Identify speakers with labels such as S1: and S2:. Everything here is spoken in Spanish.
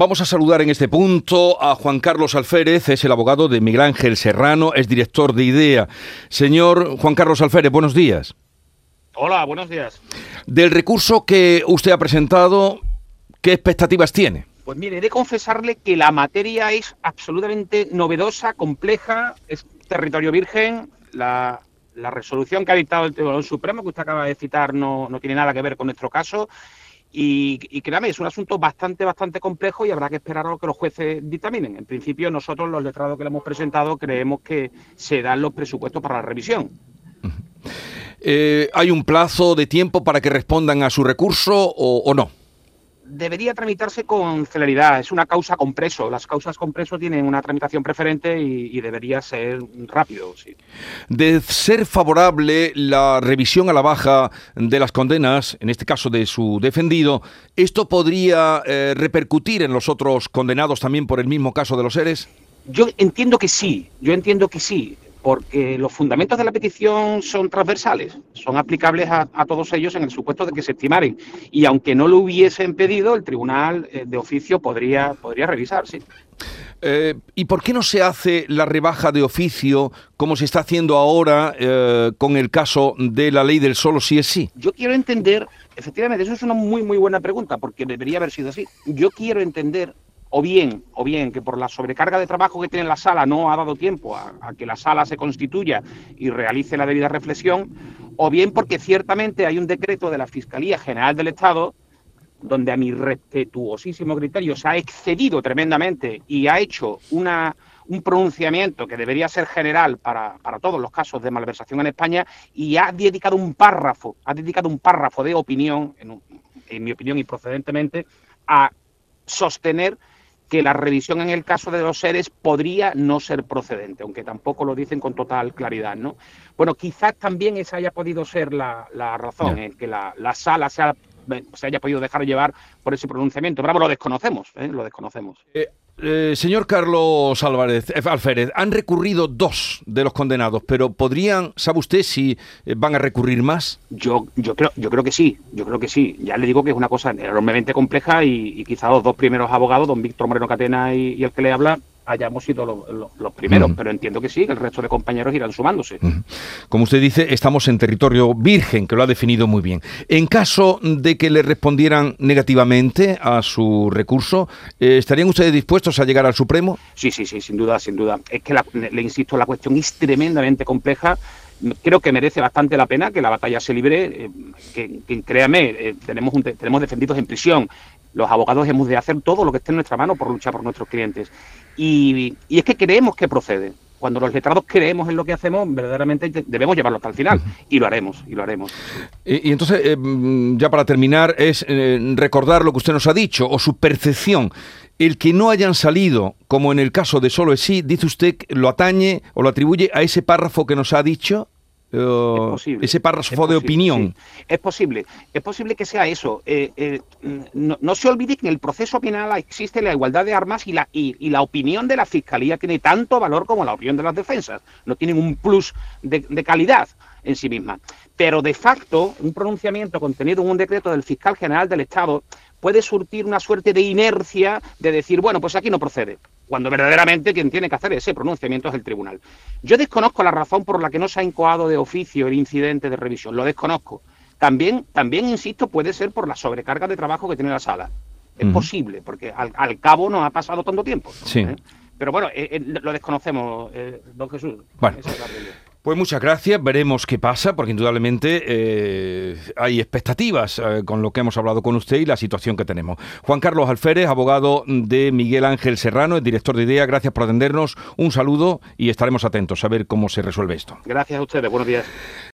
S1: Vamos a saludar en este punto a Juan Carlos Alférez, es el abogado de Miguel Ángel Serrano, es director de IDEA. Señor Juan Carlos Alférez, buenos días.
S2: Hola, buenos días.
S1: Del recurso que usted ha presentado, ¿qué expectativas tiene?
S2: Pues mire, he de confesarle que la materia es absolutamente novedosa, compleja, es territorio virgen. La, resolución que ha dictado el Tribunal Supremo, que usted acaba de citar, no, no tiene nada que ver con nuestro caso. Y, créame, es un asunto bastante, bastante complejo y habrá que esperar a lo que los jueces dictaminen. En principio, nosotros, los letrados que le hemos presentado, creemos que se dan los presupuestos para la revisión.
S1: Eh, ¿Hay un plazo de tiempo para que respondan a su recurso o no?
S2: Debería tramitarse con celeridad. Es una causa compreso. Las causas compreso tienen una tramitación preferente y, debería ser rápido.
S1: De ser favorable la revisión a la baja de las condenas, en este caso de su defendido, ¿esto podría eh, repercutir en los otros condenados también por el mismo caso de los seres?
S2: Yo entiendo que sí. Yo entiendo que sí porque los fundamentos de la petición son transversales, son aplicables a, todos ellos en el supuesto de que se estimaren. Y aunque no lo hubiesen pedido, el tribunal eh, de oficio podría, podría revisar, sí.
S1: Eh, ¿Y por qué no se hace la rebaja de oficio como se está haciendo ahora eh, con el caso de la ley del solo sí es sí?
S2: Yo quiero entender, efectivamente, eso es una muy, muy buena pregunta, porque debería haber sido así. Yo quiero entender o bien, o bien que por la sobrecarga de trabajo que tiene la sala no ha dado tiempo a, que la sala se constituya y realice la debida reflexión, o bien porque ciertamente hay un decreto de la Fiscalía General del Estado donde a mi respetuosísimo criterio se ha excedido tremendamente y ha hecho un pronunciamiento que debería ser general para, para, todos los casos de malversación en España y ha dedicado un párrafo, ha dedicado un párrafo de opinión, en, en mi opinión y procedentemente, a sostener que la revisión en el caso de los seres podría no ser procedente, aunque tampoco lo dicen con total claridad, ¿no? Bueno, quizás también esa haya podido ser la, razón, en que la, sala se, haya podido dejar llevar por ese pronunciamiento. Pero lo desconocemos, ¿eh? lo desconocemos.
S1: Eh, eh, señor Carlos Álvarez, eh, Alférez, han recurrido dos de los condenados, pero ¿podrían, sabe usted si eh, van a recurrir más?
S2: Yo, yo, creo, yo creo que sí, yo creo que sí. Ya le digo que es una cosa enormemente compleja y, quizá los dos primeros abogados, don Víctor Moreno Catena y el que le habla, hayamos sido los, primeros, pero entiendo que sí, que el resto de compañeros irán sumándose.
S1: Como usted dice, estamos en territorio virgen, que lo ha definido muy bien. En caso de que le respondieran negativamente a su recurso, eh, ¿estarían ustedes dispuestos a llegar al Supremo?
S2: Sí, sí, sí, sin duda, sin duda. Es que, le insisto, la cuestión es tremendamente compleja creo que merece bastante la pena que la batalla se libre, eh, que, créame, eh, tenemos, tenemos defendidos en prisión, los abogados hemos de hacer todo lo que esté en nuestra mano por luchar por nuestros clientes. Y, es que creemos que procede. Cuando los letrados creemos en lo que hacemos, verdaderamente debemos llevarlo hasta el final. Y lo haremos, y lo haremos.
S1: Y, entonces, eh, ya para terminar, es eh, recordar lo que usted nos ha dicho, o su percepción. El que no hayan salido, como en el caso de Solo es sí, dice usted, lo atañe o lo atribuye a ese párrafo que nos ha dicho ese párrafo de opinión.
S2: Es posible, es posible que sea eso. Eh, eh, no, se olvide que en el proceso penal existe la igualdad de armas y la, y, la opinión de la Fiscalía tiene tanto valor como la opinión de las defensas. No tienen un plus de, de calidad en sí misma. Pero de facto, un pronunciamiento contenido en un decreto del fiscal general del Estado puede surtir una suerte de inercia de decir, bueno, pues aquí no procede cuando verdaderamente quien tiene que hacer ese pronunciamiento es el tribunal. Yo desconozco la razón por la que no se ha incoado de oficio el incidente de revisión, lo desconozco. También, también insisto, puede ser por la sobrecarga de trabajo que tiene la sala. Es posible, porque al, cabo no ha pasado tanto tiempo.
S1: Sí.
S2: ¿Eh? Pero bueno, eh, eh, lo desconocemos, don Jesús.
S1: Bueno. Pues muchas gracias, veremos qué pasa, porque indudablemente eh, hay expectativas eh, con lo que hemos hablado con usted y la situación que tenemos. Juan Carlos Alférez, abogado de Miguel Ángel Serrano, el director de IDEA, gracias por atendernos, un saludo y estaremos atentos a ver cómo se resuelve esto.
S2: Gracias a ustedes, buenos días.